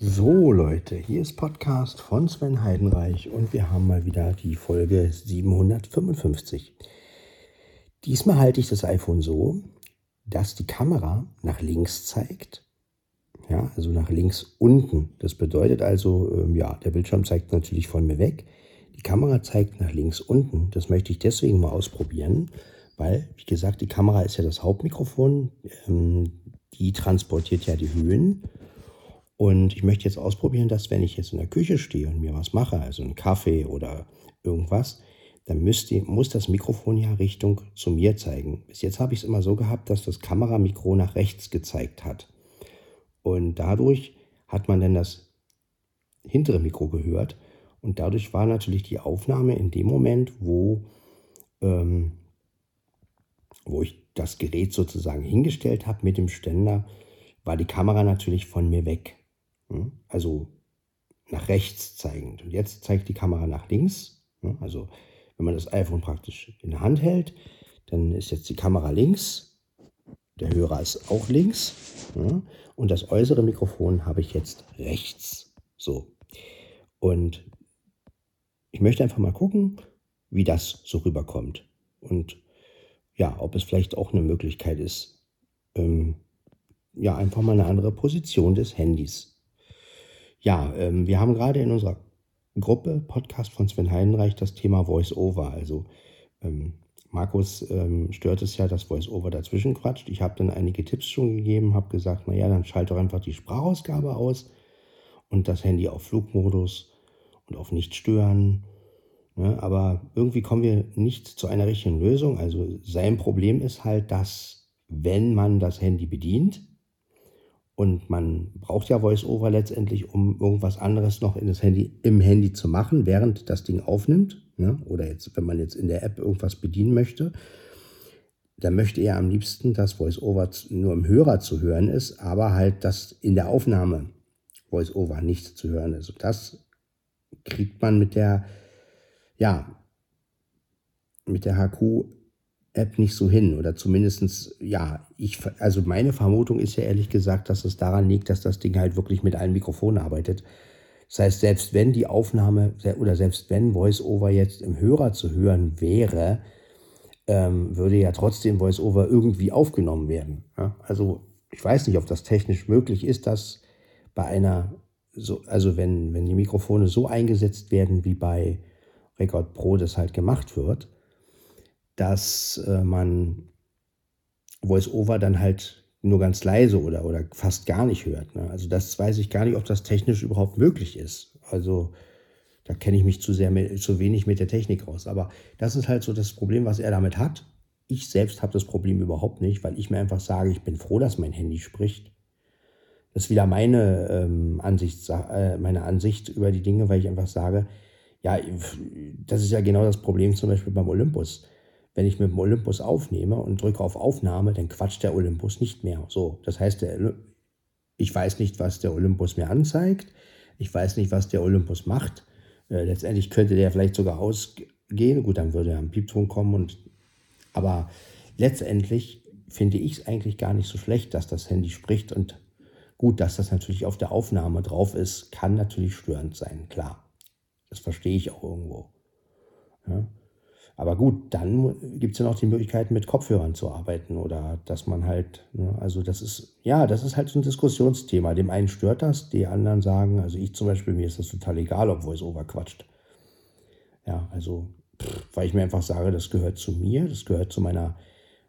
So Leute, hier ist Podcast von Sven Heidenreich und wir haben mal wieder die Folge 755. Diesmal halte ich das iPhone so, dass die Kamera nach links zeigt. Ja, also nach links unten. Das bedeutet also, ähm, ja, der Bildschirm zeigt natürlich von mir weg. Die Kamera zeigt nach links unten. Das möchte ich deswegen mal ausprobieren, weil, wie gesagt, die Kamera ist ja das Hauptmikrofon. Ähm, die transportiert ja die Höhen. Und ich möchte jetzt ausprobieren, dass wenn ich jetzt in der Küche stehe und mir was mache, also einen Kaffee oder irgendwas, dann müsste, muss das Mikrofon ja Richtung zu mir zeigen. Bis jetzt habe ich es immer so gehabt, dass das Kameramikro nach rechts gezeigt hat. Und dadurch hat man dann das hintere Mikro gehört. Und dadurch war natürlich die Aufnahme in dem Moment, wo, ähm, wo ich das Gerät sozusagen hingestellt habe mit dem Ständer, war die Kamera natürlich von mir weg. Hm? Also nach rechts zeigend. Und jetzt zeigt die Kamera nach links. Hm? Also wenn man das iPhone praktisch in der Hand hält, dann ist jetzt die Kamera links, der Hörer ist auch links hm? und das äußere Mikrofon habe ich jetzt rechts. So. Und ich möchte einfach mal gucken, wie das so rüberkommt. Und ja, ob es vielleicht auch eine Möglichkeit ist, ähm, ja, einfach mal eine andere Position des Handys ja, ähm, wir haben gerade in unserer Gruppe Podcast von Sven Heidenreich das Thema Voice-Over. Also ähm, Markus ähm, stört es ja, dass Voice-Over dazwischen quatscht. Ich habe dann einige Tipps schon gegeben, habe gesagt, naja, dann schalte doch einfach die Sprachausgabe aus und das Handy auf Flugmodus und auf Nicht stören. Ja, ne? aber irgendwie kommen wir nicht zu einer richtigen Lösung. Also sein Problem ist halt, dass wenn man das Handy bedient, und man braucht ja VoiceOver letztendlich, um irgendwas anderes noch in das Handy, im Handy zu machen, während das Ding aufnimmt. Ne? Oder jetzt, wenn man jetzt in der App irgendwas bedienen möchte, dann möchte er am liebsten, dass VoiceOver nur im Hörer zu hören ist, aber halt, dass in der Aufnahme VoiceOver nicht zu hören ist. Und das kriegt man mit der, ja, mit der HQ App nicht so hin oder zumindestens ja, ich, also meine Vermutung ist ja ehrlich gesagt, dass es daran liegt, dass das Ding halt wirklich mit allen Mikrofonen arbeitet. Das heißt, selbst wenn die Aufnahme oder selbst wenn VoiceOver jetzt im Hörer zu hören wäre, ähm, würde ja trotzdem VoiceOver irgendwie aufgenommen werden. Ja? Also ich weiß nicht, ob das technisch möglich ist, dass bei einer, so, also wenn, wenn die Mikrofone so eingesetzt werden, wie bei Record Pro das halt gemacht wird, dass äh, man Voice-Over dann halt nur ganz leise oder, oder fast gar nicht hört. Ne? Also das weiß ich gar nicht, ob das technisch überhaupt möglich ist. Also da kenne ich mich zu sehr zu wenig mit der Technik raus. Aber das ist halt so das Problem, was er damit hat. Ich selbst habe das Problem überhaupt nicht, weil ich mir einfach sage, ich bin froh, dass mein Handy spricht. Das ist wieder meine, ähm, Ansicht, äh, meine Ansicht über die Dinge, weil ich einfach sage, ja, das ist ja genau das Problem zum Beispiel beim Olympus wenn ich mit dem Olympus aufnehme und drücke auf Aufnahme, dann quatscht der Olympus nicht mehr. So, das heißt, der, ich weiß nicht, was der Olympus mir anzeigt. Ich weiß nicht, was der Olympus macht. Äh, letztendlich könnte der vielleicht sogar ausgehen. Gut, dann würde er am Piepton kommen. Und, aber letztendlich finde ich es eigentlich gar nicht so schlecht, dass das Handy spricht. Und gut, dass das natürlich auf der Aufnahme drauf ist, kann natürlich störend sein, klar. Das verstehe ich auch irgendwo. Ja. Aber gut, dann gibt es ja noch die Möglichkeit, mit Kopfhörern zu arbeiten oder dass man halt, ne, also das ist, ja, das ist halt so ein Diskussionsthema. Dem einen stört das, die anderen sagen, also ich zum Beispiel, mir ist das total egal, ob Voice-Over quatscht. Ja, also, pff, weil ich mir einfach sage, das gehört zu mir, das gehört zu meiner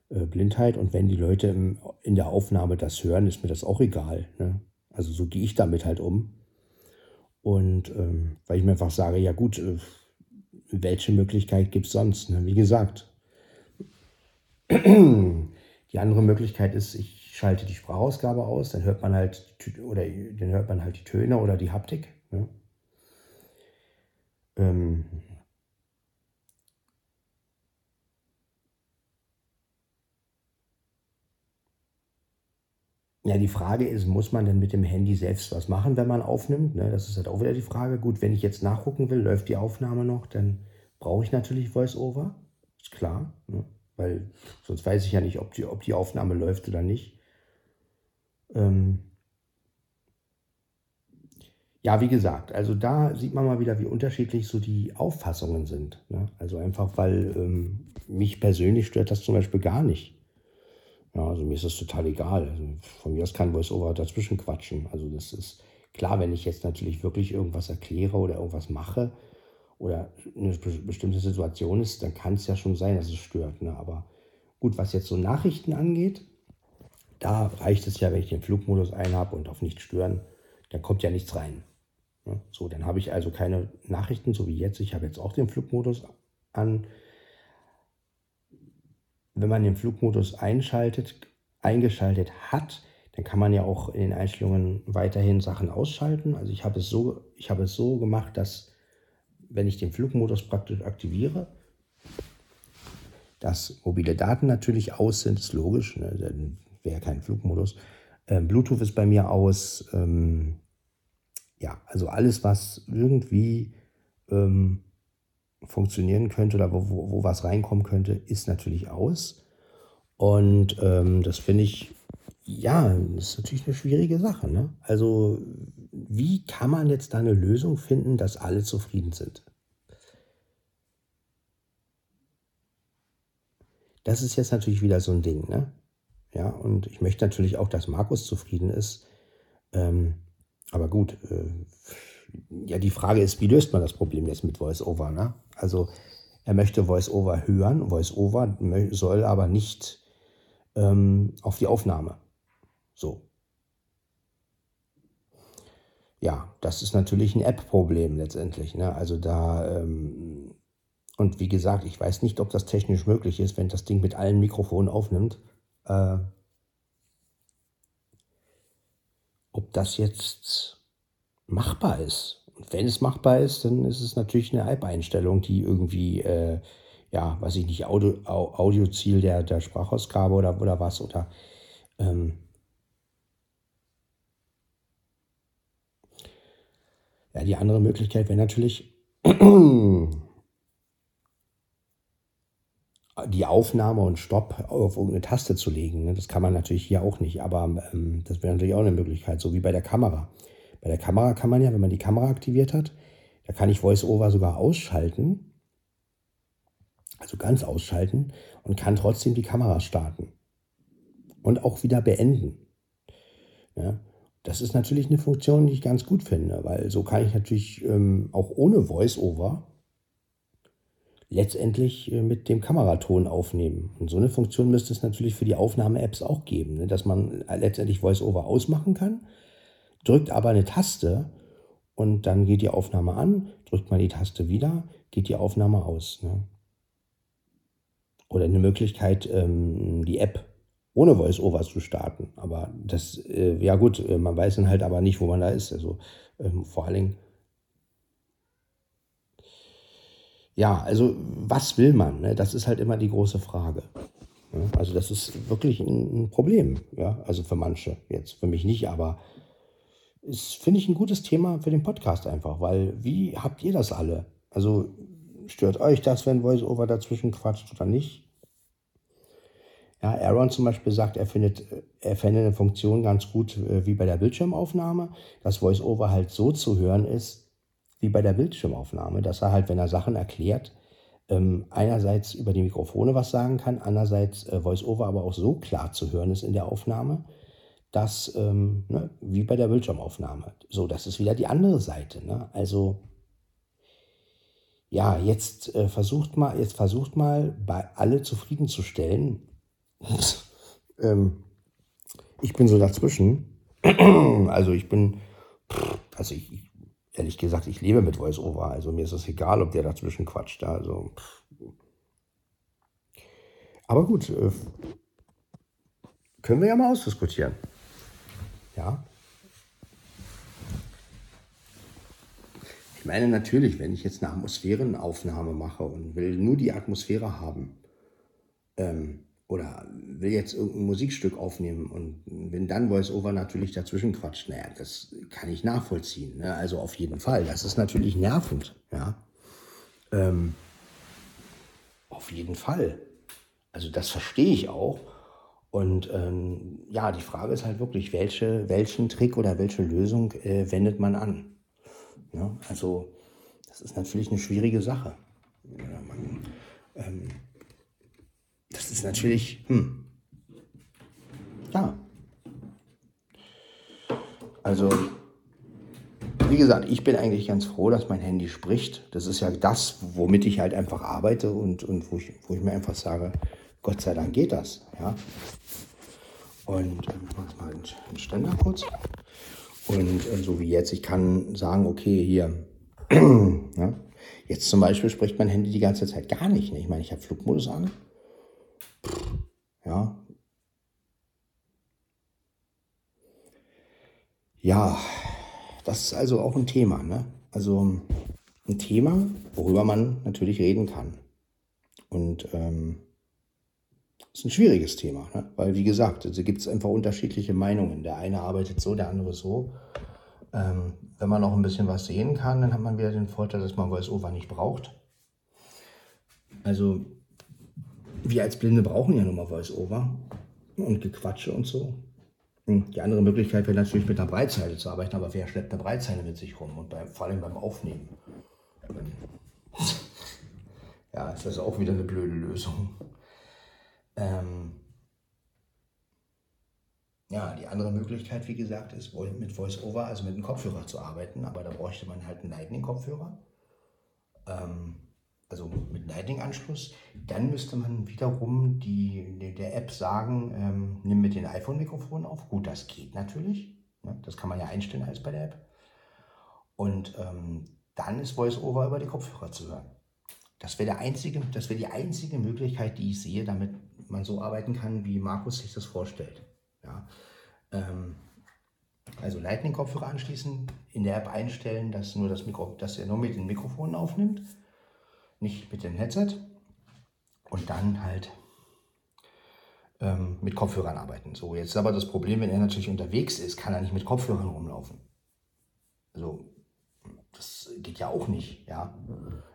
äh, Blindheit und wenn die Leute im, in der Aufnahme das hören, ist mir das auch egal. Ne? Also so gehe ich damit halt um. Und ähm, weil ich mir einfach sage, ja gut, äh, welche Möglichkeit gibt es sonst? Ne? Wie gesagt, die andere Möglichkeit ist, ich schalte die Sprachausgabe aus, dann hört man halt oder dann hört man halt die Töne oder die Haptik. Ne? Ähm, Ja, die Frage ist, muss man denn mit dem Handy selbst was machen, wenn man aufnimmt? Ne? Das ist halt auch wieder die Frage. Gut, wenn ich jetzt nachgucken will, läuft die Aufnahme noch, dann brauche ich natürlich VoiceOver. Ist klar, ne? weil sonst weiß ich ja nicht, ob die, ob die Aufnahme läuft oder nicht. Ähm ja, wie gesagt, also da sieht man mal wieder, wie unterschiedlich so die Auffassungen sind. Ne? Also einfach, weil ähm, mich persönlich stört das zum Beispiel gar nicht. Ja, also mir ist das total egal. Also von mir aus kann VoiceOver dazwischen quatschen. Also das ist klar, wenn ich jetzt natürlich wirklich irgendwas erkläre oder irgendwas mache oder eine bestimmte Situation ist, dann kann es ja schon sein, dass es stört. Ne? Aber gut, was jetzt so Nachrichten angeht, da reicht es ja, wenn ich den Flugmodus einhabe und auf nicht stören, dann kommt ja nichts rein. So, dann habe ich also keine Nachrichten, so wie jetzt. Ich habe jetzt auch den Flugmodus an. Wenn man den Flugmodus einschaltet, eingeschaltet hat, dann kann man ja auch in den Einstellungen weiterhin Sachen ausschalten. Also ich habe es so, ich habe es so gemacht, dass wenn ich den Flugmodus praktisch aktiviere, dass mobile Daten natürlich aus sind, ist logisch, ne? dann wäre kein Flugmodus. Ähm, Bluetooth ist bei mir aus. Ähm, ja, also alles, was irgendwie ähm, funktionieren könnte oder wo, wo, wo, was reinkommen könnte, ist natürlich aus. Und ähm, das finde ich, ja, das ist natürlich eine schwierige Sache. Ne? Also, wie kann man jetzt da eine Lösung finden, dass alle zufrieden sind? Das ist jetzt natürlich wieder so ein Ding. Ne? Ja, und ich möchte natürlich auch, dass Markus zufrieden ist. Ähm, aber gut, äh, ja, die Frage ist, wie löst man das Problem jetzt mit VoiceOver? Ne? Also er möchte VoiceOver hören, VoiceOver soll aber nicht ähm, auf die Aufnahme. So. Ja, das ist natürlich ein App-Problem letztendlich. Ne? Also da, ähm, und wie gesagt, ich weiß nicht, ob das technisch möglich ist, wenn das Ding mit allen Mikrofonen aufnimmt. Äh, ob das jetzt machbar ist. Und wenn es machbar ist, dann ist es natürlich eine App-Einstellung, die irgendwie, äh, ja, weiß ich nicht, Audio, Audioziel der, der Sprachausgabe oder, oder was oder ähm, ja, die andere Möglichkeit wäre natürlich die Aufnahme und Stopp auf irgendeine Taste zu legen. Ne? Das kann man natürlich hier auch nicht, aber ähm, das wäre natürlich auch eine Möglichkeit, so wie bei der Kamera. Bei der Kamera kann man ja, wenn man die Kamera aktiviert hat, da kann ich VoiceOver sogar ausschalten, also ganz ausschalten und kann trotzdem die Kamera starten und auch wieder beenden. Ja? Das ist natürlich eine Funktion, die ich ganz gut finde, weil so kann ich natürlich ähm, auch ohne VoiceOver letztendlich äh, mit dem Kameraton aufnehmen. Und so eine Funktion müsste es natürlich für die Aufnahme-Apps auch geben, ne? dass man letztendlich VoiceOver ausmachen kann, drückt aber eine Taste und dann geht die Aufnahme an, drückt man die Taste wieder, geht die Aufnahme aus. Ne? Oder eine Möglichkeit, ähm, die App ohne VoiceOver zu starten. Aber das, äh, ja gut, äh, man weiß dann halt aber nicht, wo man da ist. Also ähm, vor allen Dingen ja, also was will man? Ne? Das ist halt immer die große Frage. Ne? Also das ist wirklich ein, ein, Problem, ja, also für manche jetzt, für mich nicht, aber ist, finde ich, ein gutes Thema für den Podcast einfach, weil wie habt ihr das alle? Also stört euch das, wenn VoiceOver dazwischen quatscht oder nicht? Ja, Aaron zum Beispiel sagt, er findet, er fände eine Funktion ganz gut äh, wie bei der Bildschirmaufnahme, dass VoiceOver halt so zu hören ist, wie bei der Bildschirmaufnahme, dass er halt, wenn er Sachen erklärt, ähm, einerseits über die Mikrofone was sagen kann, andererseits äh, VoiceOver aber auch so klar zu hören ist in der Aufnahme, dass, ähm, ne, wie bei der Bildschirmaufnahme. So, das ist wieder die andere Seite. Ne? Also, ja, jetzt äh, versucht mal, jetzt versucht mal, bei alle zufriedenzustellen. ähm, ich bin so dazwischen. also ich bin, also ich, ehrlich gesagt, ich lebe mit VoiceOver. Also mir ist es egal, ob der dazwischen quatscht. Also, aber gut, äh, können wir ja mal ausdiskutieren. Ja. Ich meine natürlich, wenn ich jetzt eine Atmosphärenaufnahme mache und will nur die Atmosphäre haben, ähm, oder will jetzt irgendein Musikstück aufnehmen und wenn dann VoiceOver natürlich dazwischen quatscht, naja, das kann ich nachvollziehen. Ne? Also auf jeden Fall. Das ist natürlich nervend, ja. Ähm, auf jeden Fall. Also das verstehe ich auch. Und ähm, ja, die Frage ist halt wirklich, welche, welchen Trick oder welche Lösung äh, wendet man an? Ne? Also das ist natürlich eine schwierige Sache. Ja, man, ähm, das ist natürlich, hm, ja. Also, wie gesagt, ich bin eigentlich ganz froh, dass mein Handy spricht. Das ist ja das, womit ich halt einfach arbeite und, und wo, ich, wo ich mir einfach sage, Gott sei Dank geht das. Ja? Und ähm, ich mache mal einen Ständer kurz. Und äh, so wie jetzt, ich kann sagen, okay, hier, ja, jetzt zum Beispiel spricht mein Handy die ganze Zeit gar nicht. Ne? Ich meine, ich habe Flugmodus an. Ja. Ja, das ist also auch ein Thema. Ne? Also ein Thema, worüber man natürlich reden kann. Und ähm, ist ein schwieriges Thema, ne? weil wie gesagt, also gibt es einfach unterschiedliche Meinungen. Der eine arbeitet so, der andere so. Ähm, wenn man noch ein bisschen was sehen kann, dann hat man wieder den Vorteil, dass man VoiceOver nicht braucht. Also wir als Blinde brauchen ja nun mal VoiceOver und Gequatsche und so. Hm, die andere Möglichkeit wäre natürlich mit einer Breitzeile zu arbeiten, aber wer schleppt eine Breitzeile mit sich rum und bei, vor allem beim Aufnehmen? Ja, ist das auch wieder eine blöde Lösung. Ähm ja, die andere Möglichkeit, wie gesagt, ist mit VoiceOver, also mit einem Kopfhörer zu arbeiten, aber da bräuchte man halt einen Lightning-Kopfhörer. Ähm, also mit Lightning-Anschluss. Dann müsste man wiederum die, der App sagen, ähm, nimm mit dem iPhone-Mikrofon auf. Gut, das geht natürlich. Ne? Das kann man ja einstellen als bei der App. Und ähm, dann ist VoiceOver über die Kopfhörer zu hören. Das wäre der das wäre die einzige Möglichkeit, die ich sehe, damit man so arbeiten kann, wie Markus sich das vorstellt. Ja. Ähm, also Lightning-Kopfhörer anschließen, in der App einstellen, dass, nur das Mikro, dass er nur mit den Mikrofonen aufnimmt, nicht mit dem Headset. Und dann halt ähm, mit Kopfhörern arbeiten. So, jetzt ist aber das Problem, wenn er natürlich unterwegs ist, kann er nicht mit Kopfhörern rumlaufen. Also, das geht ja auch nicht, ja.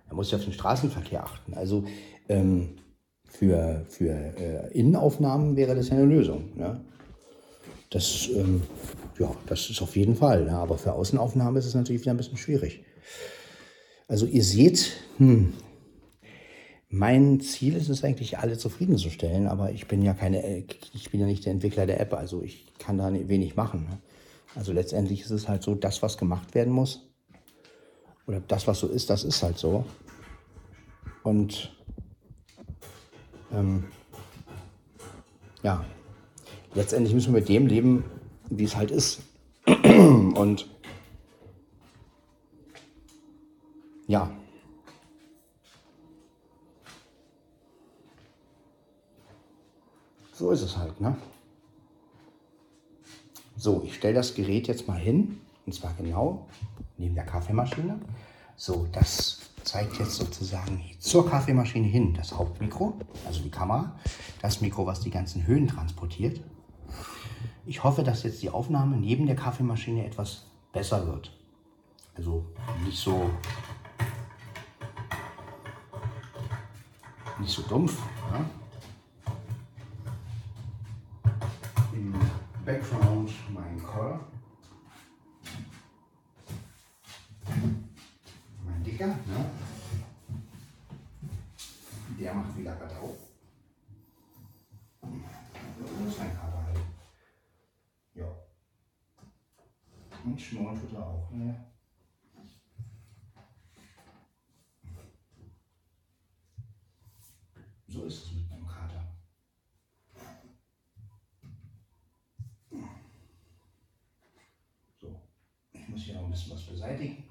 Er muss ja auf den Straßenverkehr achten. Also, ähm, für, für äh, Innenaufnahmen wäre das eine Lösung. Ne? Das, ähm, ja, das ist auf jeden Fall. Ne? Aber für Außenaufnahmen ist es natürlich wieder ein bisschen schwierig. Also ihr seht, hm, mein Ziel ist es eigentlich, alle zufriedenzustellen, aber ich bin ja keine, ich bin ja nicht der Entwickler der App, also ich kann da wenig machen. Ne? Also letztendlich ist es halt so, das, was gemacht werden muss, oder das, was so ist, das ist halt so. Und ähm, ja, letztendlich müssen wir mit dem leben, wie es halt ist. Und ja. So ist es halt, ne? So, ich stelle das Gerät jetzt mal hin, und zwar genau neben der Kaffeemaschine. So, das zeigt jetzt sozusagen zur Kaffeemaschine hin das Hauptmikro, also die Kamera, das Mikro, was die ganzen Höhen transportiert. Ich hoffe, dass jetzt die Aufnahme neben der Kaffeemaschine etwas besser wird. Also nicht so nicht so dumpf. Ja? Im Background mein Call. Dicker, ne? Der macht wieder Radau. Das ist ein Kater halt. Ja. Und schmoren tut er auch, ne? So ist es mit einem Kater. So, ich muss hier noch ein bisschen was beseitigen.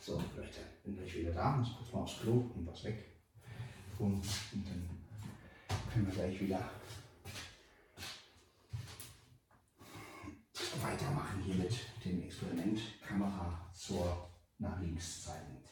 So, vielleicht bin ich wieder da, muss kurz mal aufs Klo und was weg. Und, und dann können wir gleich wieder weitermachen hier mit dem Experiment Kamera zur nach links zeigend.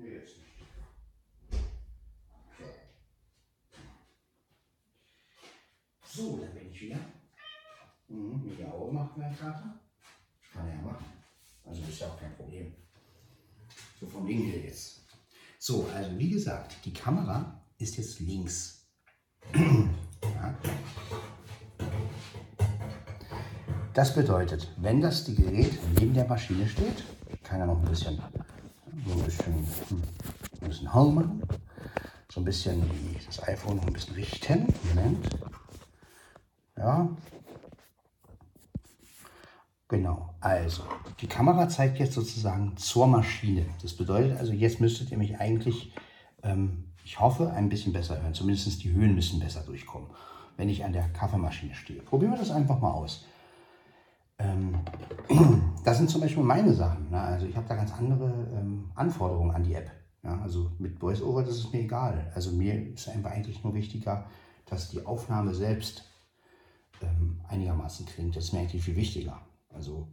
Nee, jetzt nicht. So, da bin ich wieder. Mhm, mit der Auge macht meine Karte. Kann er ja machen. Also ist ja auch kein Problem. So vom Ding hier jetzt. So, also wie gesagt, die Kamera ist jetzt links. ja. Das bedeutet, wenn das die Gerät neben der Maschine steht, kann er noch ein bisschen ein bisschen, ein bisschen Hall machen, so ein bisschen das iPhone noch ein bisschen richten. Moment. Ja. Genau, also die Kamera zeigt jetzt sozusagen zur Maschine. Das bedeutet also, jetzt müsstet ihr mich eigentlich, ähm, ich hoffe, ein bisschen besser hören. Zumindest die Höhen müssen besser durchkommen, wenn ich an der Kaffeemaschine stehe. Probieren wir das einfach mal aus. Ähm, das sind zum Beispiel meine Sachen. Ne? Also ich habe da ganz andere ähm, Anforderungen an die App. Ja? Also mit VoiceOver, das ist mir egal. Also mir ist einfach eigentlich nur wichtiger, dass die Aufnahme selbst ähm, einigermaßen klingt. Das ist mir eigentlich viel wichtiger. Also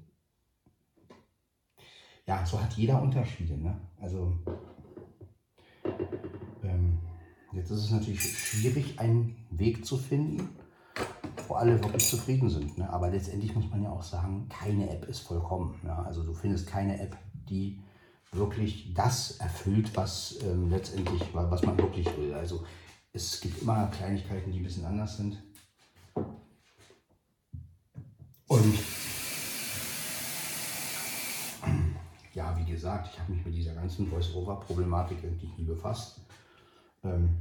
ja, so hat jeder Unterschiede. Ne? Also ähm, jetzt ist es natürlich schwierig, einen Weg zu finden, wo alle wirklich zufrieden sind. Ne? Aber letztendlich muss man ja auch sagen, keine App ist vollkommen. Ja? Also du findest keine App, die wirklich das erfüllt, was ähm, letztendlich, was man wirklich will. Also es gibt immer Kleinigkeiten, die ein bisschen anders sind. Und ja, wie gesagt, ich habe mich mit dieser ganzen Voice-Over-Problematik irgendwie nie befasst. Ähm,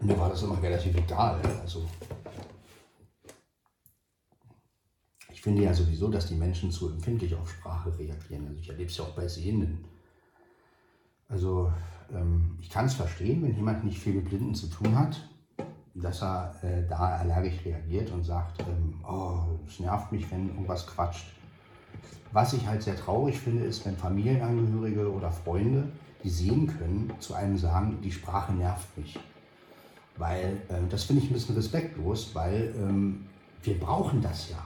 mir war das immer relativ egal. Also finde ja sowieso, dass die Menschen zu empfindlich auf Sprache reagieren. Also ich erlebe es ja auch bei Sehenden. Also ähm, ich kann es verstehen, wenn jemand nicht viel mit Blinden zu tun hat, dass er äh, da allergisch reagiert und sagt, ähm, oh, es nervt mich, wenn irgendwas quatscht. Was ich halt sehr traurig finde, ist, wenn Familienangehörige oder Freunde, die sehen können, zu einem sagen, die Sprache nervt mich. Weil äh, das finde ich ein bisschen respektlos, weil ähm, wir brauchen das ja.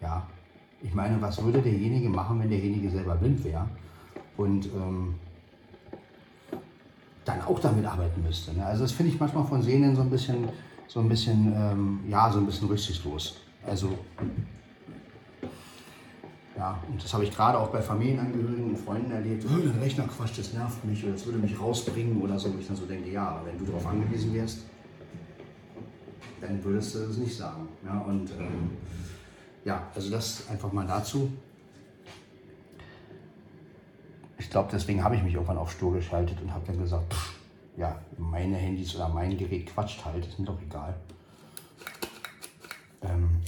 Ja, ich meine, was würde derjenige machen, wenn derjenige selber blind wäre und ähm, dann auch damit arbeiten müsste. Ne? Also das finde ich manchmal von Sehenden so ein bisschen, so ein bisschen, ähm, ja, so ein bisschen rücksichtslos. Also ja, und das habe ich gerade auch bei Familienangehörigen und Freunden erlebt. Oh, dein Rechner quatscht, das nervt mich oder das würde mich rausbringen oder so. wo Ich dann so denke, ja, aber wenn du darauf angewiesen wärst, dann würdest du das nicht sagen. Ja, und ähm, ja, also das einfach mal dazu. Ich glaube, deswegen habe ich mich irgendwann auf Stur geschaltet und habe dann gesagt, pff, ja, meine Handys oder mein Gerät quatscht halt, ist mir doch egal. Ähm,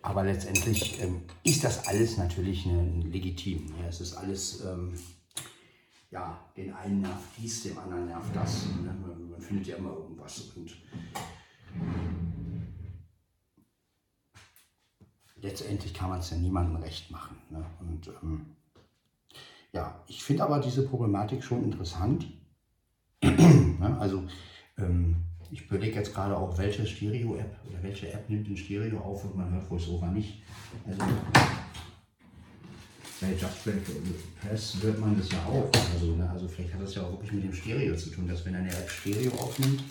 aber letztendlich ähm, ist das alles natürlich ne, legitim. Ne? Es ist alles, ähm, ja, den einen nervt dies, dem anderen nervt das. Ne? Man, man, findet ja immer irgendwas. Und letztendlich kann man es ja niemandem recht machen. Ne? Und ähm, ja, ich finde aber diese Problematik schon interessant. Ne? also ähm, ich überlege jetzt gerade auch, welche Stereo-App oder welche App nimmt den Stereo auf und man hört VoiceOver nicht. Also bei Just Press hört man das ja auch. Also, ne, also vielleicht hat das ja auch wirklich mit dem Stereo zu tun, dass wenn eine App Stereo aufnimmt,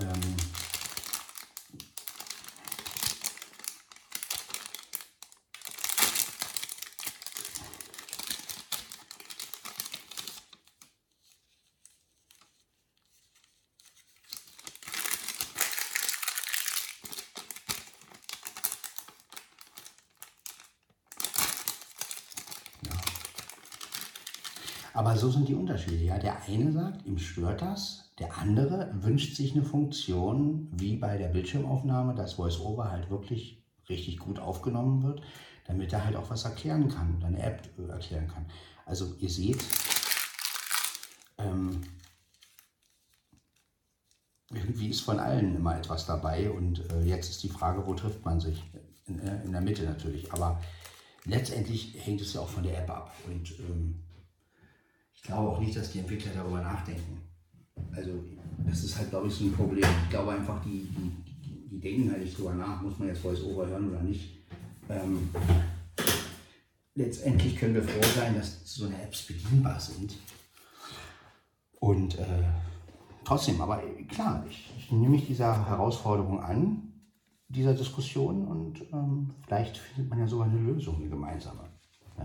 ähm, Aber sind die Unterschiede. Ja, der eine sagt, ihm stört das, der andere wünscht sich eine Funktion wie bei der Bildschirmaufnahme, dass VoiceOver halt wirklich richtig gut aufgenommen wird, damit er halt auch was erklären kann, eine App erklären kann. Also ihr seht, ähm, irgendwie ist von allen immer etwas dabei und äh, jetzt ist die Frage, wo trifft man sich? In, äh, in, der Mitte natürlich, aber letztendlich hängt es ja auch von der App ab und ähm, ich glaube auch nicht, dass die Entwickler darüber nachdenken. Also das ist halt, glaube ich, so ein Problem. Ich glaube einfach, die, die, die denken halt nicht drüber nach, muss man jetzt Voice-Over hören oder nicht. Ähm, letztendlich können wir froh sein, dass so eine Apps bedienbar sind. Und äh, trotzdem, aber klar, ich, ich nehme mich dieser Herausforderung an, dieser Diskussion und ähm, vielleicht findet man ja sogar eine Lösung, eine gemeinsame.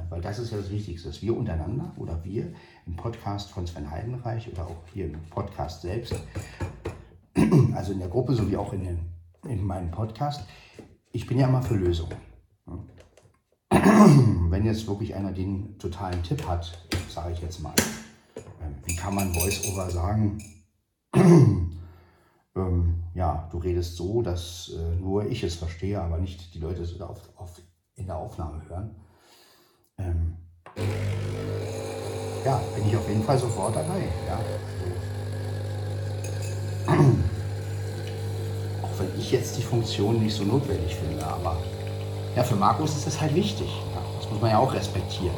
Weil das ist ja das Wichtigste, dass wir untereinander oder wir im Podcast von Sven Heidenreich oder auch hier im Podcast selbst, also in der Gruppe sowie auch in, den, in meinem Podcast, ich bin ja immer für Lösungen. Wenn jetzt wirklich einer den totalen Tipp hat, sage ich jetzt mal, ähm, wie kann man VoiceOver sagen, ähm, ja, du redest so, dass äh, nur ich es verstehe, aber nicht die Leute es auf, auf, in der Aufnahme hören. Ähm, ja, bin ich auf jeden Fall sofort dabei. Ja. Auch wenn ich jetzt die Funktion nicht so notwendig finde, aber ja, für Markus ist das halt wichtig. Ja. Das muss man ja auch respektieren.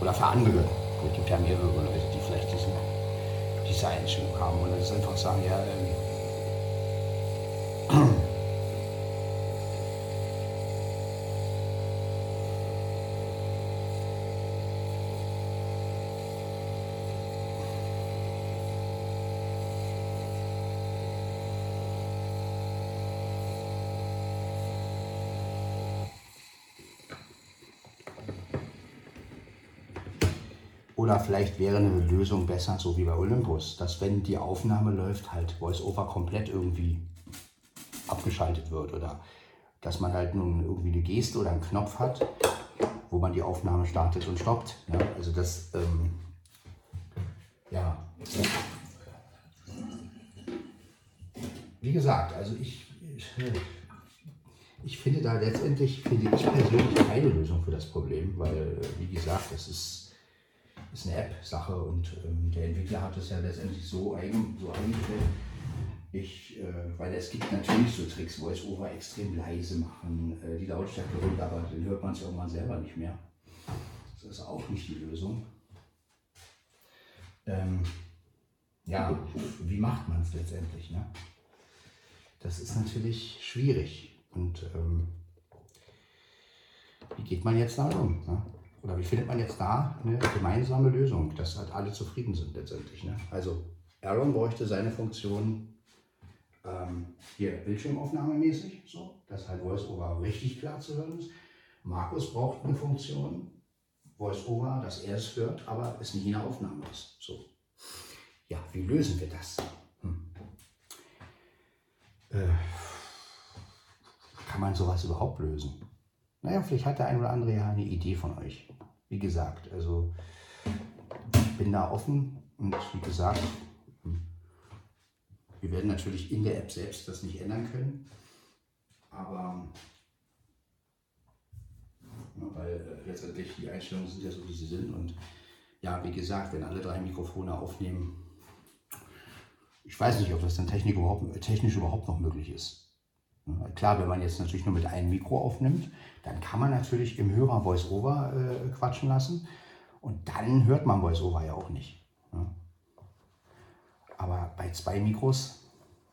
Oder für andere. Es gibt ja mehrere Leute, die vielleicht diesen diese Einstellung haben und das einfach sagen, ja, ähm, Oder vielleicht wäre eine Lösung besser, so wie bei Olympus, dass wenn die Aufnahme läuft, halt VoiceOver komplett irgendwie abgeschaltet wird. Oder dass man halt nun irgendwie eine Geste oder einen Knopf hat, wo man die Aufnahme startet und stoppt. Ja? Also das, ähm, ja. Wie gesagt, also ich, ich, finde da letztendlich, finde ich persönlich keine Lösung für das Problem, weil, wie gesagt, das ist ist eine App-Sache und ähm, der Entwickler hat es ja letztendlich so, eigen, so eingestellt. Ich, äh, weil es gibt natürlich so Tricks, Voice-Over extrem leise machen, äh, die Lautstärke runter, aber dann hört man es irgendwann selber nicht mehr. Das ist auch nicht die Lösung. Ähm, ja, wie macht man es letztendlich? Ne? Das ist natürlich schwierig. Und ähm, wie geht man jetzt damit um? Ne? Oder wie findet man jetzt da eine gemeinsame Lösung, dass halt alle zufrieden sind letztendlich. Ne? Also Aaron bräuchte seine Funktion ähm, hier Bildschirmaufnahmemäßig, so, dass halt VoiceOver richtig klar zu hören ist. Markus braucht eine Funktion, VoiceOver, dass er es hört, aber es nicht in der Aufnahme ist. So. Ja, wie lösen wir das? Hm. Äh, kann man sowas überhaupt lösen? Naja, vielleicht hat der ein oder andere ja eine Idee von euch. Wie gesagt, also ich bin da offen und wie gesagt, wir werden natürlich in der App selbst das nicht ändern können, aber weil äh, letztendlich die Einstellungen sind ja so, wie sie sind und ja, wie gesagt, wenn alle drei Mikrofone aufnehmen, ich weiß nicht, ob das dann technisch überhaupt, technisch überhaupt noch möglich ist. Klar, wenn man jetzt natürlich nur mit einem Mikro aufnimmt, dann kann man natürlich im Hörer VoiceOver äh, quatschen lassen und dann hört man VoiceOver ja auch nicht. Ne? Aber bei zwei Mikros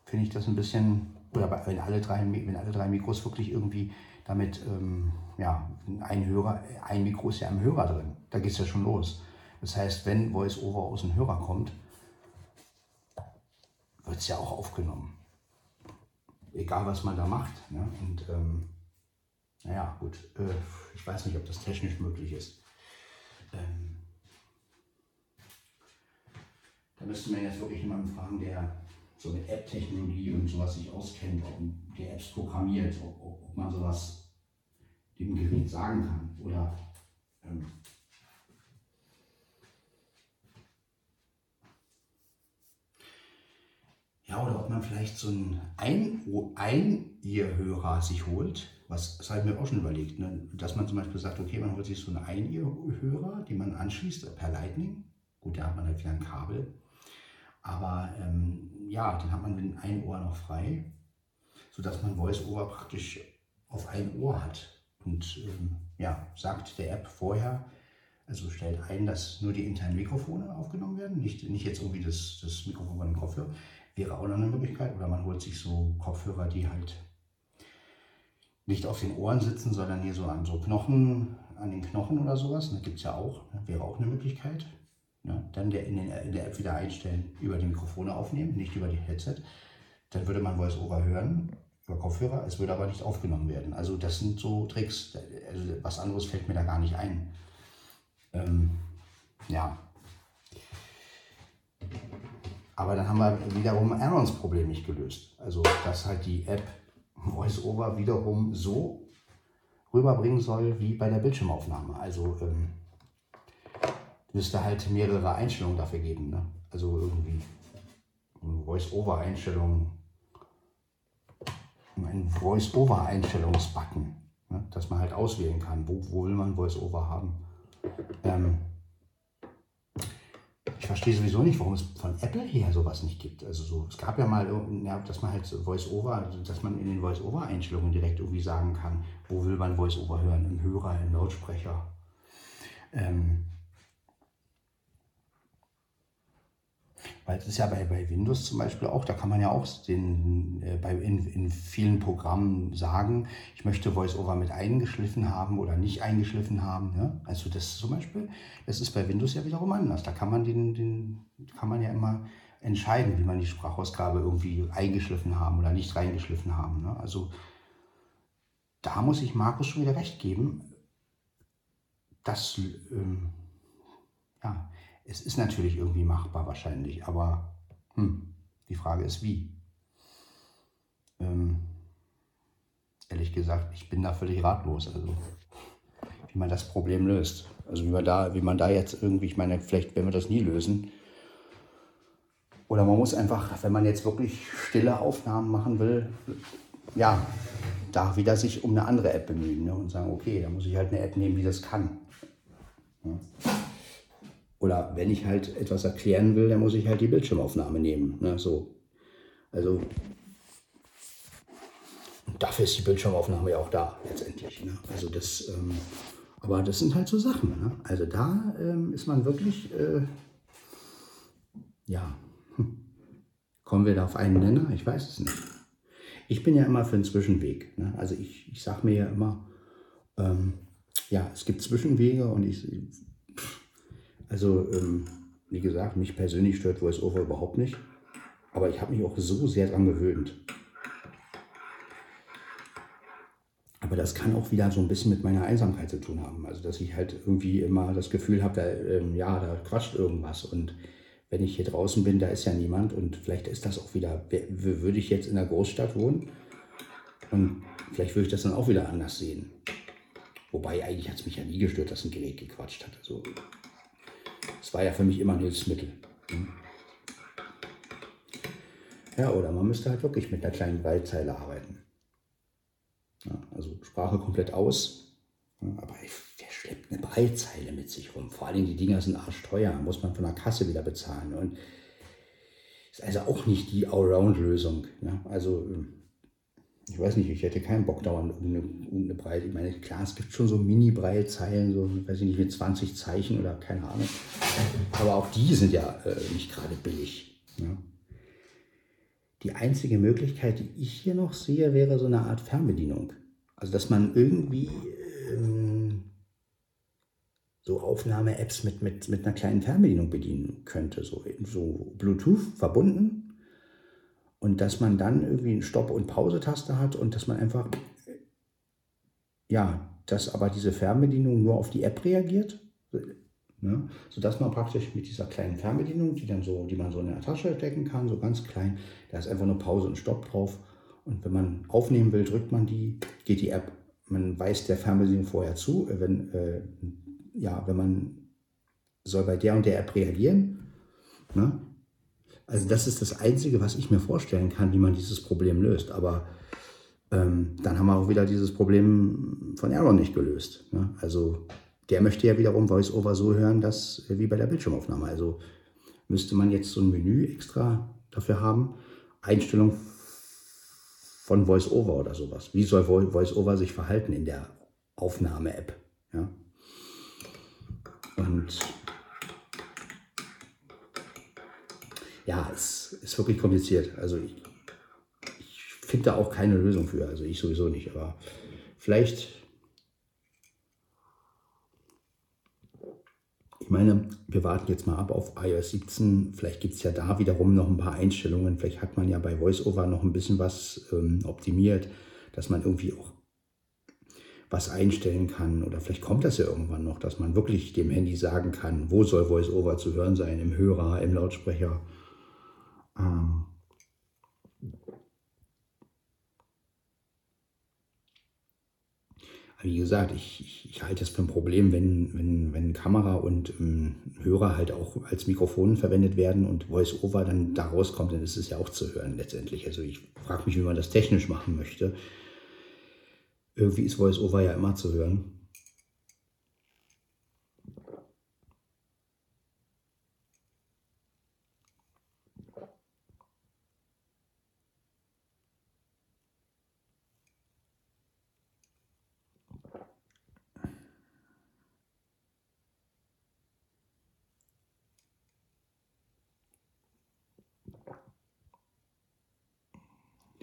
finde ich das ein bisschen, oder bei, wenn, alle drei, wenn alle drei Mikros wirklich irgendwie damit, ähm, ja, ein Hörer, ein Mikro ist ja im Hörer drin, da geht es ja schon los. Das heißt, wenn VoiceOver aus dem Hörer kommt, wird es ja auch aufgenommen egal was man da macht. Ne? Und ähm, naja, gut, äh, ich weiß nicht, ob das technisch möglich ist. Ähm, da müsste man jetzt wirklich jemanden fragen, der so mit App-Technologie und sowas sich auskennt, ob der Apps programmiert, ob, ob, man sowas dem Gerät sagen kann. Oder ähm, Ja, oder ob man vielleicht so einen Ein-Ear-Hörer sich holt, was das habe ich mir auch schon überlegt, ne? dass man zum Beispiel sagt, okay, man holt sich so einen Ein-Ear-Hörer, den man anschließt per Lightning. Gut, da hat man halt wieder ein Kabel. Aber ähm, ja, dann hat man den ein Ohr noch frei, sodass man VoiceOver praktisch auf ein Ohr hat. Und ähm, ja, sagt der App vorher, also stellt ein, dass nur die internen Mikrofone aufgenommen werden, nicht, nicht jetzt irgendwie das, das Mikrofon von dem Kopfhörer wäre auch noch eine Möglichkeit. Oder man holt sich so Kopfhörer, die halt nicht auf den Ohren sitzen, sondern hier so an so Knochen, an den Knochen oder sowas. Das gibt es ja auch. Das wäre auch eine Möglichkeit. ne, dann der in, den, in der App wieder einstellen, über die Mikrofone aufnehmen, nicht über die Headset. Dann würde man VoiceOver hören über Kopfhörer, es würde aber nicht aufgenommen werden. Also das sind so Tricks. Also was anderes fällt mir da gar nicht ein. Ähm, ja. Aber dann haben wir wiederum Aarons Problem nicht gelöst. Also dass halt die App VoiceOver wiederum so rüberbringen soll wie bei der Bildschirmaufnahme. Also ähm, müsste halt mehrere Einstellungen dafür geben. Ne? Also irgendwie Voice-Over-Einstellungen, ein Voice-Over-Einstellungsbutton, ne? dass man halt auswählen kann, wo, wo will man Voice-Over haben. Ähm, ich verstehe sowieso nicht, warum es von Apple her sowas nicht gibt. Also so, es gab ja mal, ja, dass man halt Voice-Over, dass man in den Voice-Over-Einstellungen direkt irgendwie sagen kann, wo will man Voice-Over hören, im Hörer, im Lautsprecher. Ähm, Weil es ist ja bei, bei Windows zum Beispiel auch, da kann man ja auch den, äh, bei, in, in vielen Programmen sagen, ich möchte VoiceOver mit eingeschliffen haben oder nicht eingeschliffen haben. Ne? Also das zum Beispiel, das ist bei Windows ja wiederum anders. Da kann man, den, den, kann man ja immer entscheiden, wie man die Sprachausgabe irgendwie eingeschliffen haben oder nicht reingeschliffen haben. Ne? Also da muss ich Markus schon wieder recht geben, dass ähm, ja, es ist natürlich irgendwie machbar wahrscheinlich, aber hm, die Frage ist wie. Ähm, ehrlich gesagt, ich bin da völlig ratlos, also wie man das Problem löst. Also wie man da, wie man da jetzt irgendwie, ich meine, vielleicht werden wir das nie lösen. Oder man muss einfach, wenn man jetzt wirklich stille Aufnahmen machen will, ja, da wieder sich um eine andere App bemühen ne? und sagen, okay, da muss ich halt eine App nehmen, die das kann. Ja. Oder wenn ich halt etwas erklären will, dann muss ich halt die Bildschirmaufnahme nehmen. Ne? So. Also dafür ist die Bildschirmaufnahme ja auch da letztendlich. Ne? Also das, ähm, aber das sind halt so Sachen. Ne? Also da ähm, ist man wirklich, äh, ja, hm. kommen wir da auf einen Nenner? Ich weiß es nicht. Ich bin ja immer für einen Zwischenweg. Ne? Also ich, ich sage mir ja immer, ähm, ja, es gibt Zwischenwege und ich also, ähm, wie gesagt, mich persönlich stört VoiceOver überhaupt nicht. Aber ich habe mich auch so sehr daran gewöhnt. Aber das kann auch wieder so ein bisschen mit meiner Einsamkeit zu tun haben. Also, dass ich halt irgendwie immer das Gefühl habe, ähm, ja, da quatscht irgendwas. Und wenn ich hier draußen bin, da ist ja niemand. Und vielleicht ist das auch wieder, würde ich jetzt in der Großstadt wohnen. Und vielleicht würde ich das dann auch wieder anders sehen. Wobei eigentlich hat es mich ja nie gestört, dass ein Gerät gequatscht hat. Also das war ja für mich immer ein Hilfsmittel. Ja, oder man müsste halt wirklich mit einer kleinen Breitzeile arbeiten. Ja, also Sprache komplett aus. aber wer schleppt eine Breitzeile mit sich rum? Vor allem die Dinger sind arschteuer, muss man von der Kasse wieder bezahlen. Und ist also auch nicht die Allround-Lösung. Ne? Also ähm, ich weiß nicht, ich hätte keinen Bock dauernd um eine, Breite. Ich meine, klar, es gibt schon so Mini-Breilzeilen, so, weiß ich nicht, mit 20 Zeichen oder keine Ahnung. Aber auch die sind ja äh, nicht gerade billig. Ja. Die einzige Möglichkeit, die ich hier noch sehe, wäre so eine Art Fernbedienung. Also, dass man irgendwie ähm, so Aufnahme-Apps mit, mit, mit einer kleinen Fernbedienung bedienen könnte. So, so Bluetooth verbunden und dass man dann irgendwie eine Stopp- und Pause-Taste hat und dass man einfach, ja, dass aber diese Fernbedienung nur auf die App reagiert. Ne? Sodass man praktisch mit dieser kleinen Fernbedienung, die, dann so, die man so in der Tasche stecken kann, so ganz klein, da ist einfach nur Pause und Stopp drauf. Und wenn man aufnehmen will, drückt man die, geht die App. Man weist der Fernbedienung vorher zu, wenn, äh, ja, wenn man soll bei der und der App reagieren. Ne? Also das ist das Einzige, was ich mir vorstellen kann, wie man dieses Problem löst. Aber ähm, dann haben wir auch wieder dieses Problem von Aaron nicht gelöst. Ne? Also der möchte ja wiederum VoiceOver so hören, dass wie bei der Bildschirmaufnahme. Also müsste man jetzt so ein Menü extra dafür haben. Einstellung von VoiceOver oder sowas. Wie soll VoiceOver sich verhalten in der Aufnahme-App? Ja? Und ja, es ist wirklich kompliziert. Also ich, ich finde da auch keine Lösung für. Also ich sowieso nicht. Aber vielleicht, Ich meine, wir warten jetzt mal ab auf iOS 17. Vielleicht gibt es ja da wiederum noch ein paar Einstellungen. Vielleicht hat man ja bei VoiceOver noch ein bisschen was ähm, optimiert, dass man irgendwie auch was einstellen kann. Oder vielleicht kommt das ja irgendwann noch, dass man wirklich dem Handy sagen kann, wo soll VoiceOver zu hören sein, im Hörer, im Lautsprecher. Ähm, wie gesagt, ich, ich, ich, halte es für ein Problem, wenn, wenn, wenn Kamera und ähm, Hörer halt auch als Mikrofon verwendet werden und Voice-Over dann da rauskommt, dann ist es ja auch zu hören letztendlich. Also ich frage mich, wie man das technisch machen möchte. Irgendwie ist Voice-Over ja immer zu hören.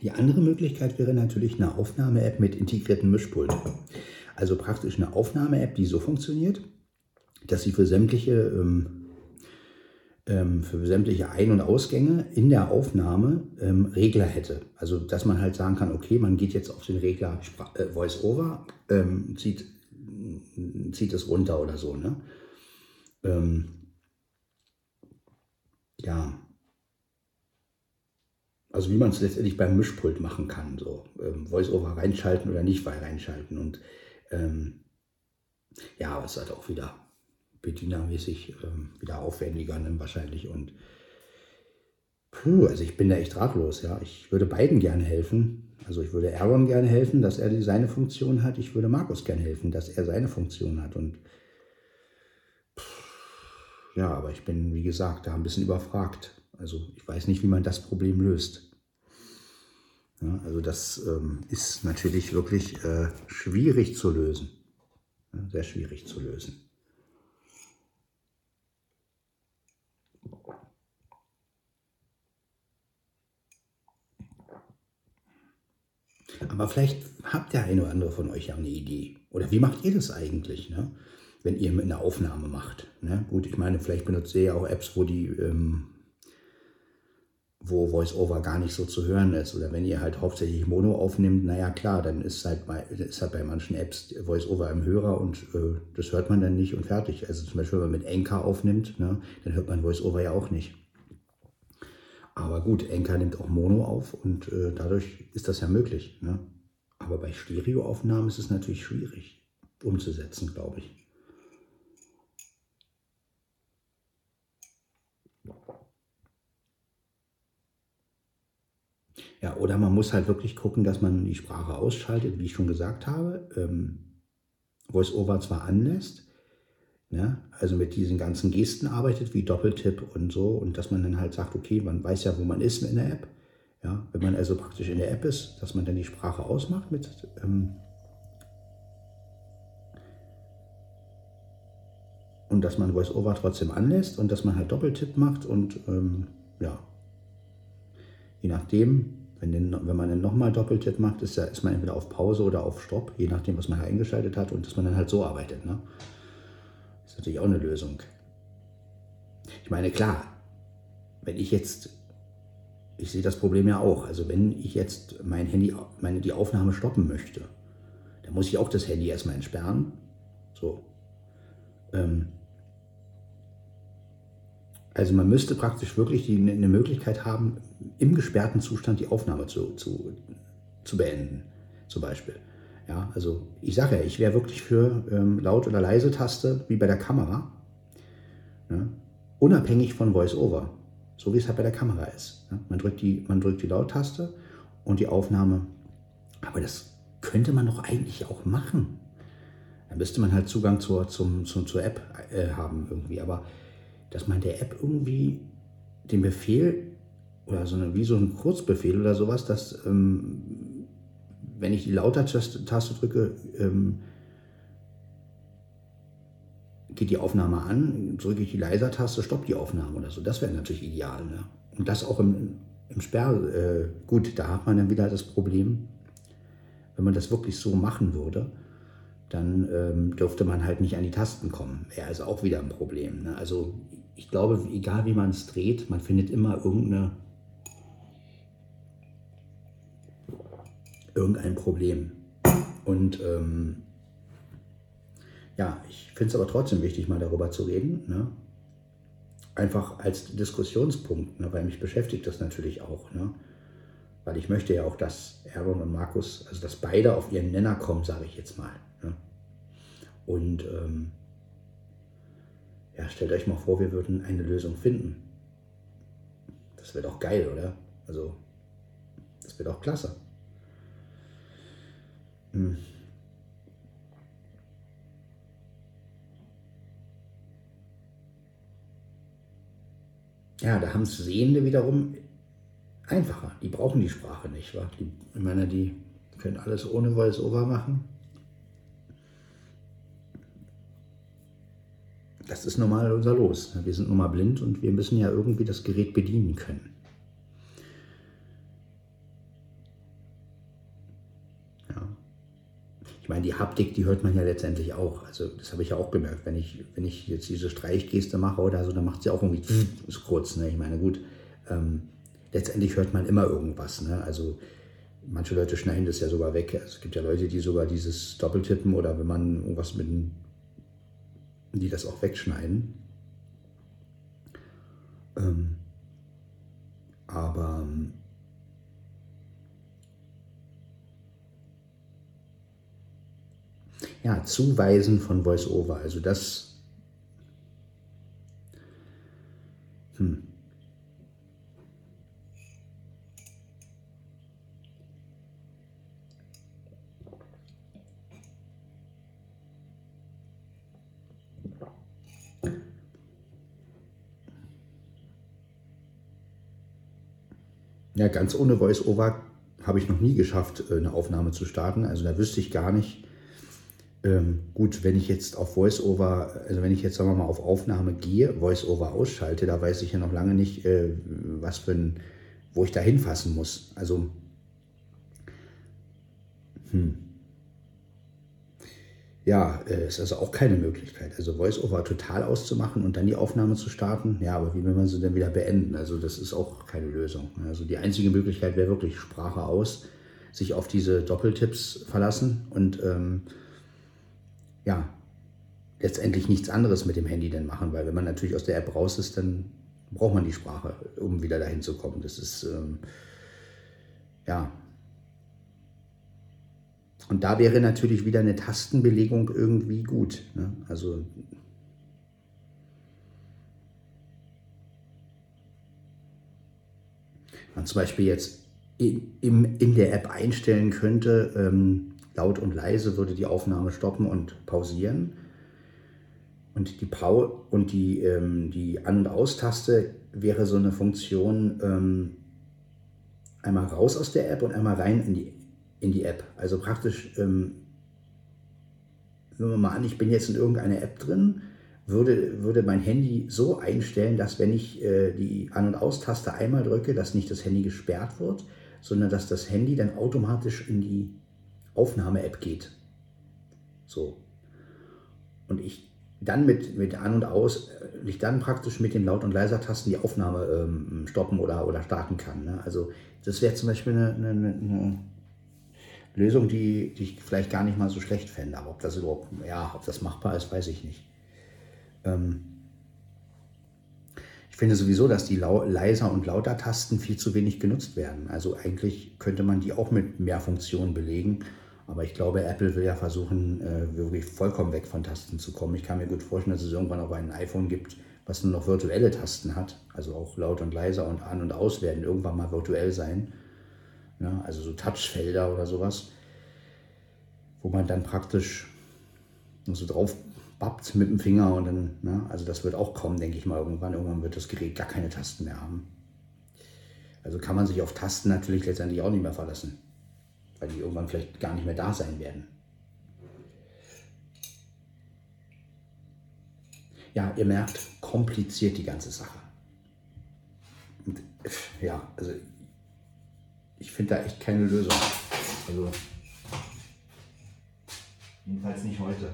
Die andere Möglichkeit wäre natürlich eine Aufnahme-App mit integriertem Mischpult. Also praktisch eine Aufnahme-App, die so funktioniert, dass sie für sämtliche, ähm, ähm, für sämtliche Ein- und Ausgänge in der Aufnahme ähm, Regler hätte. Also dass man halt sagen kann, okay, man geht jetzt auf den Regler äh, Voice-Over, ähm, zieht, zieht es runter oder so. Ne? Ähm, ja, also wie man es letztendlich beim Mischpult machen kann, so ähm, Voice-Over reinschalten oder nicht reinschalten. Und ähm, ja, aber es ist halt auch wieder bedienermäßig ähm, wieder aufwendiger dann wahrscheinlich. Und puh, also ich bin da echt ratlos, ja. Ich würde beiden gerne helfen. Also ich würde Aaron gerne helfen, dass er seine Funktion hat. Ich würde Markus gerne helfen, dass er seine Funktion hat. Und ja, aber ich bin, wie gesagt, da ein bisschen überfragt. Also ich weiß nicht, wie man das Problem löst. Ja, also das ähm, ist natürlich wirklich äh, schwierig zu lösen. Ja, sehr schwierig zu lösen. Aber vielleicht habt der eine oder andere von euch ja eine Idee. Oder wie macht ihr das eigentlich, ne? wenn ihr eine Aufnahme macht? Ne? Gut, ich meine, vielleicht benutzt ihr ja auch Apps, wo die ähm, wo VoiceOver gar nicht so zu hören ist. Oder wenn ihr halt hauptsächlich Mono aufnimmt, naja klar, dann ist halt bei, ist halt bei manchen Apps VoiceOver im Hörer und äh, das hört man dann nicht und fertig. Also zum Beispiel, wenn man mit Anchor aufnimmt, ne, dann hört man VoiceOver ja auch nicht. Aber gut, Anchor nimmt auch Mono auf und äh, dadurch ist das ja möglich. Ne? Aber bei Stereoaufnahmen ist es natürlich schwierig umzusetzen, glaube ich. Ja, oder man muss halt wirklich gucken, dass man die Sprache ausschaltet, wie ich schon gesagt habe. Ähm, VoiceOver zwar anlässt, ne, also mit diesen ganzen Gesten arbeitet, wie Doppeltipp und so, und dass man dann halt sagt, okay, man weiß ja, wo man ist in der App. Ja, wenn man also praktisch in der App ist, dass man dann die Sprache ausmacht mit ähm, und dass man VoiceOver trotzdem anlässt und dass man halt Doppeltipp macht und ähm, ja, je nachdem, wenn, den, wenn man dann nochmal Doppeltipp macht, ist, ja, ist man entweder auf Pause oder auf Stopp, je nachdem, was man eingeschaltet hat und dass man dann halt so arbeitet. Ne? Ist natürlich auch eine Lösung. Ich meine, klar, wenn ich jetzt, ich sehe das Problem ja auch, also wenn ich jetzt mein Handy, meine, die Aufnahme stoppen möchte, dann muss ich auch das Handy erstmal entsperren. So. Ähm, also man müsste praktisch wirklich die, eine Möglichkeit haben, im gesperrten Zustand die Aufnahme zu, zu, zu beenden, zum Beispiel. Ja, also ich sage ja, ich wäre wirklich für ähm, Laut- oder Leise-Taste, wie bei der Kamera, ne? unabhängig von Voice-Over, so wie es halt bei der Kamera ist. Ne? Man, drückt die, die Laut-Taste und die Aufnahme, aber das könnte man doch eigentlich auch machen. Dann müsste man halt Zugang zur, zum, zum, zur App äh, haben irgendwie, aber dass man der App irgendwie den Befehl oder so eine, wie so ein Kurzbefehl oder sowas, dass ähm, wenn ich die Lauter-Taste drücke, ähm, geht die Aufnahme an, drücke ich die Leiser-Taste, stoppt die Aufnahme oder so. Das wäre natürlich ideal. Ne? Und das auch im, im Sperr, äh, gut, da hat man dann wieder das Problem, wenn man das wirklich so machen würde, dann ähm, dürfte man halt nicht an die Tasten kommen. Wäre also auch wieder ein Problem. Ne? Also ich glaube, egal wie man es dreht, man findet immer irgendeine, irgendein Problem. Und ähm, ja, ich finde es aber trotzdem wichtig, mal darüber zu reden. Ne? Einfach als Diskussionspunkt, ne? weil mich beschäftigt das natürlich auch. Ne? Weil ich möchte ja auch, dass Aaron und Markus, also dass beide auf ihren Nenner kommen, sage ich jetzt mal. Ne? Und ähm, ja, stellt euch mal vor, wir würden eine Lösung finden. Das wäre doch geil, oder? Also, das wäre doch klasse. Hm. Ja, da haben es Sehende wiederum einfacher. Die brauchen die Sprache nicht. Wa? Die, ich meine, die können alles ohne Voice-Over machen. Das ist normal unser Los. Wir sind nun mal blind und wir müssen ja irgendwie das Gerät bedienen können. Ja. Ich meine, die Haptik, die hört man ja letztendlich auch. Also das habe ich ja auch gemerkt. Wenn ich, wenn ich jetzt diese Streichgeste mache oder so, dann macht sie auch irgendwie so kurz. Ne? Ich meine, gut, ähm, letztendlich hört man immer irgendwas. Ne? Also manche Leute schneiden das ja sogar weg. Also es gibt ja Leute, die sogar dieses Doppeltippen oder wenn man irgendwas mit einem die das auch wegschneiden. Ähm, aber ähm, ja, Zuweisen von VoiceOver, also das hm. Ja, ganz ohne Voice-Over habe ich noch nie geschafft, äh, eine Aufnahme zu starten. Also da wüsste ich gar nicht, ähm, gut, wenn ich jetzt auf Voice-Over, also wenn ich jetzt sagen wir mal auf Aufnahme gehe, Voice-Over ausschalte, da weiß ich ja noch lange nicht, äh, was für ein, wo ich da hinfassen muss. Also, hm ja, äh, ist also auch keine Möglichkeit. Also Voice-Over total auszumachen und dann die Aufnahme zu starten, ja, aber wie will man sie dann wieder beenden? Also das ist auch keine Lösung. Also die einzige Möglichkeit wäre wirklich Sprache aus, sich auf diese Doppeltipps verlassen und ähm, ja, letztendlich nichts anderes mit dem Handy dann machen, weil wenn man natürlich aus der App raus ist, dann braucht man die Sprache, um wieder dahin zu kommen. Das ist ähm, ja und da wäre natürlich wieder eine Tastenbelegung irgendwie gut. Ne? Also man zum Beispiel jetzt in, in, in der App einstellen könnte, ähm, laut und leise würde die Aufnahme stoppen und pausieren. Und die, Pau und die, ähm, die An- und Aus-Taste wäre so eine Funktion, ähm, einmal raus aus der App und einmal rein in die in die App. Also praktisch, ähm, nehmen wir mal an, ich bin jetzt in irgendeiner App drin, würde, würde mein Handy so einstellen, dass wenn ich äh, die An- und Aus-Taste einmal drücke, dass nicht das Handy gesperrt wird, sondern dass das Handy dann automatisch in die Aufnahme-App geht. So. Und ich dann mit, mit An- und Aus, äh, ich dann praktisch mit den Laut- und Leiser-Tasten die Aufnahme ähm, stoppen oder, oder starten kann. Ne? Also das wäre zum Beispiel eine, eine, eine Lösung, die, die ich vielleicht gar nicht mal so schlecht fände. Aber ob das überhaupt, ja, ob das machbar ist, weiß ich nicht. Ähm ich finde sowieso, dass die leiser und lauter Tasten viel zu wenig genutzt werden. Also eigentlich könnte man die auch mit mehr Funktionen belegen. Aber ich glaube, Apple will ja versuchen, äh, wirklich vollkommen weg von Tasten zu kommen. Ich kann mir gut vorstellen, dass es irgendwann auch ein iPhone gibt, was nur noch virtuelle Tasten hat. Also auch laut und leiser und an und aus werden irgendwann mal virtuell sein. Ja, also so Touchfelder oder sowas, wo man dann praktisch so drauf babbt mit dem Finger und dann, ne, also das wird auch kommen, denke ich mal, irgendwann. Irgendwann wird das Gerät gar keine Tasten mehr haben. Also kann man sich auf Tasten natürlich letztendlich auch nicht mehr verlassen, weil die irgendwann vielleicht gar nicht mehr da sein werden. Ja, ihr merkt, kompliziert die ganze Sache. Und, ja, also ich finde da echt keine Lösung. Also Jedenfalls nicht heute.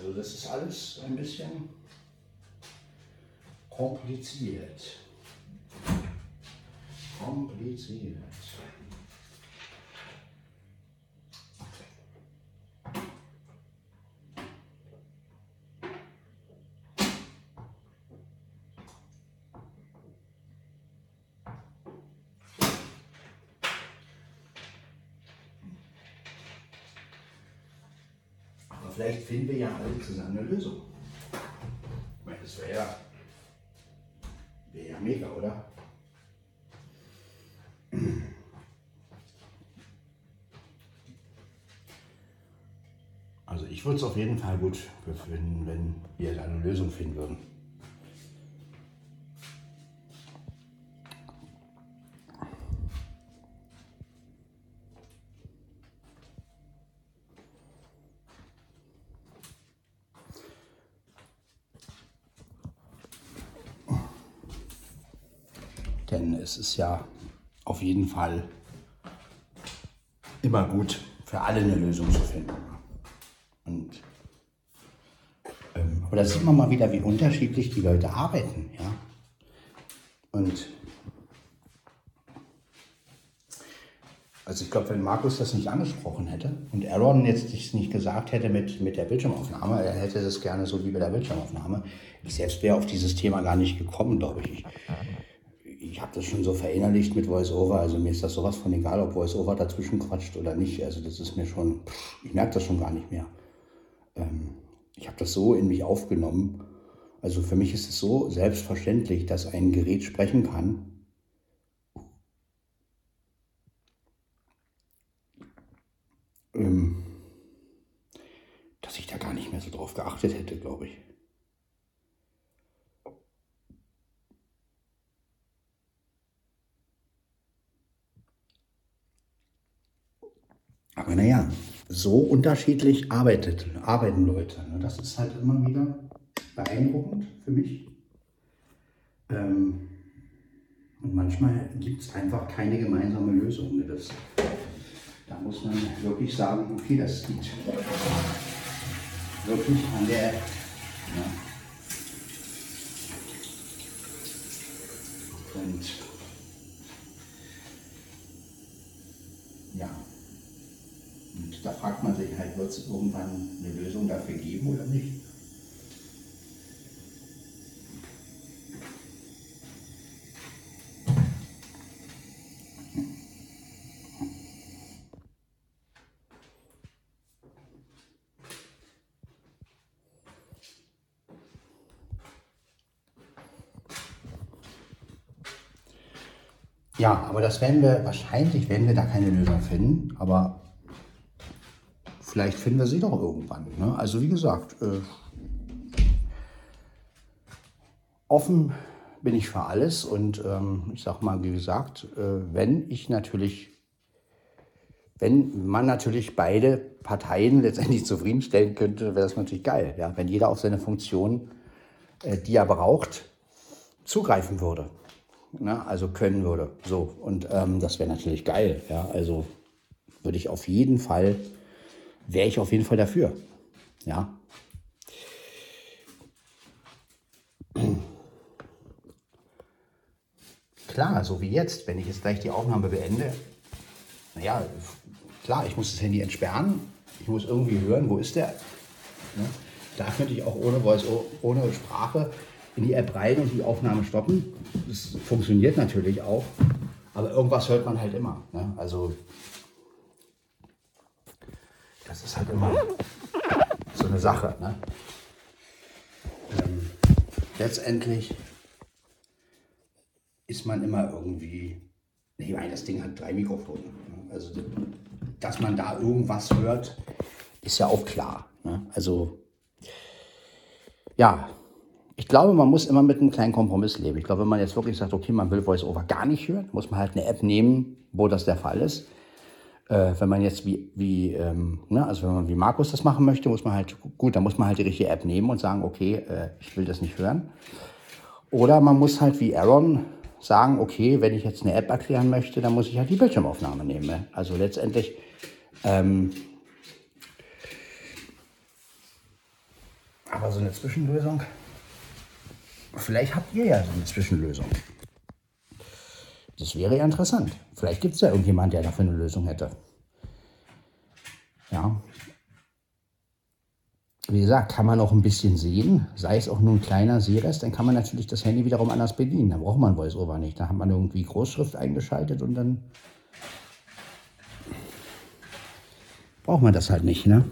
Also das ist alles ein bisschen kompliziert. Kompliziert. Vielleicht finden wir ja alle zusammen eine Lösung. Ich meine, das wäre ja, wär ja mega, oder? Also ich würde es auf jeden Fall gut finden, wenn wir eine Lösung finden würden. Denn es ist ja auf jeden Fall immer gut, für alle eine Lösung zu finden. Und, ähm, aber da sieht man mal wieder, wie unterschiedlich die Leute arbeiten. Ja? Und also ich glaube, wenn Markus das nicht angesprochen hätte und Aaron jetzt nicht gesagt hätte mit, mit der Bildschirmaufnahme, er hätte das gerne so wie bei der Bildschirmaufnahme. Ich selbst wäre auf dieses Thema gar nicht gekommen, glaube ich. Ich, habe das schon so verinnerlicht mit VoiceOver. Also mir ist das sowas von egal, ob VoiceOver dazwischen quatscht oder nicht. Also das ist mir schon, ich merke das schon gar nicht mehr. Ähm, ich habe das so in mich aufgenommen. Also für mich ist es so selbstverständlich, dass ein Gerät sprechen kann. Ähm, dass ich da gar nicht mehr so drauf geachtet hätte, glaube ich. Aber naja, so unterschiedlich arbeitet, arbeiten Leute. Ne? Das ist halt immer wieder beeindruckend für mich. Ähm, und manchmal gibt es einfach keine gemeinsame Lösung. Ne? Das, da muss man wirklich sagen, okay, das liegt wirklich an der... Ja. Und ja, und da fragt man sich halt, wird es irgendwann eine Lösung dafür geben oder nicht? Ja, aber das werden wir, wahrscheinlich werden wir da keine Lösung finden, aber vielleicht finden wir sie doch irgendwann. Ne? Also wie gesagt, äh, offen bin ich für alles und ähm, ich sag mal, wie gesagt, äh, wenn ich natürlich, wenn man natürlich beide Parteien letztendlich zufriedenstellen könnte, wäre das natürlich geil. Ja? Wenn jeder auf seine Funktion, äh, die er braucht, zugreifen würde. Ne? Also können würde. So. Und ähm, das wäre natürlich geil. Ja? Also würde ich auf jeden Fall wäre ich auf jeden Fall dafür. Ja. Klar, so wie jetzt, wenn ich jetzt gleich die Aufnahme beende, naja, klar, ich muss das Handy entsperren, ich muss irgendwie hören, wo ist der. Ne? Da könnte ich auch ohne Voice, ohne Sprache in die App rein und die Aufnahme stoppen. Das funktioniert natürlich auch, aber irgendwas hört man halt immer. Ne? Also das ist halt immer so eine Sache. Ne? Ähm, letztendlich ist man immer irgendwie. Ich meine, das Ding hat drei Mikrofone. Ne? Also, dass man da irgendwas hört, ist ja auch klar. Ne? Also, ja, ich glaube, man muss immer mit einem kleinen Kompromiss leben. Ich glaube, wenn man jetzt wirklich sagt, okay, man will VoiceOver gar nicht hören, muss man halt eine App nehmen, wo das der Fall ist. Äh, wenn man jetzt wie, wie ähm, ne, also wenn man wie Markus das machen möchte, muss man halt, gut, dann muss man halt die richtige App nehmen und sagen, okay, äh, ich will das nicht hören. Oder man muss halt wie Aaron sagen, okay, wenn ich jetzt eine App erklären möchte, dann muss ich halt die Bildschirmaufnahme nehmen. Ne? Also letztendlich, ähm, aber so eine Zwischenlösung, vielleicht habt ihr ja so eine Zwischenlösung. Das wäre ja interessant. Vielleicht gibt es ja irgendjemand, der dafür eine Lösung hätte. Ja. Wie gesagt, kann man auch ein bisschen sehen, sei es auch nur ein kleiner Sehrest, dann kann man natürlich das Handy wiederum anders bedienen. Da braucht man VoiceOver nicht. Da hat man irgendwie Großschrift eingeschaltet und dann braucht man das halt nicht. Ne?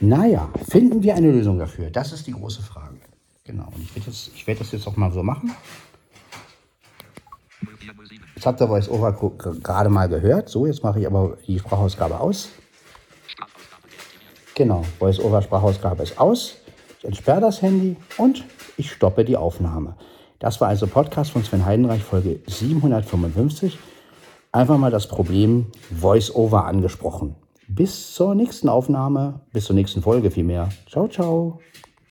Naja, finden wir eine Lösung dafür? Das ist die große Frage. Genau, und ich werde das, werd das jetzt auch mal so machen. Jetzt habt ihr VoiceOver gerade mal gehört. So, jetzt mache ich aber die Sprachausgabe aus. Genau, VoiceOver Sprachausgabe ist aus. Ich entsperre das Handy und ich stoppe die Aufnahme. Das war also Podcast von Sven Heidenreich, Folge 755. Einfach mal das Problem VoiceOver angesprochen. Bis zur nächsten Aufnahme, bis zur nächsten Folge vielmehr. Ciao, ciao.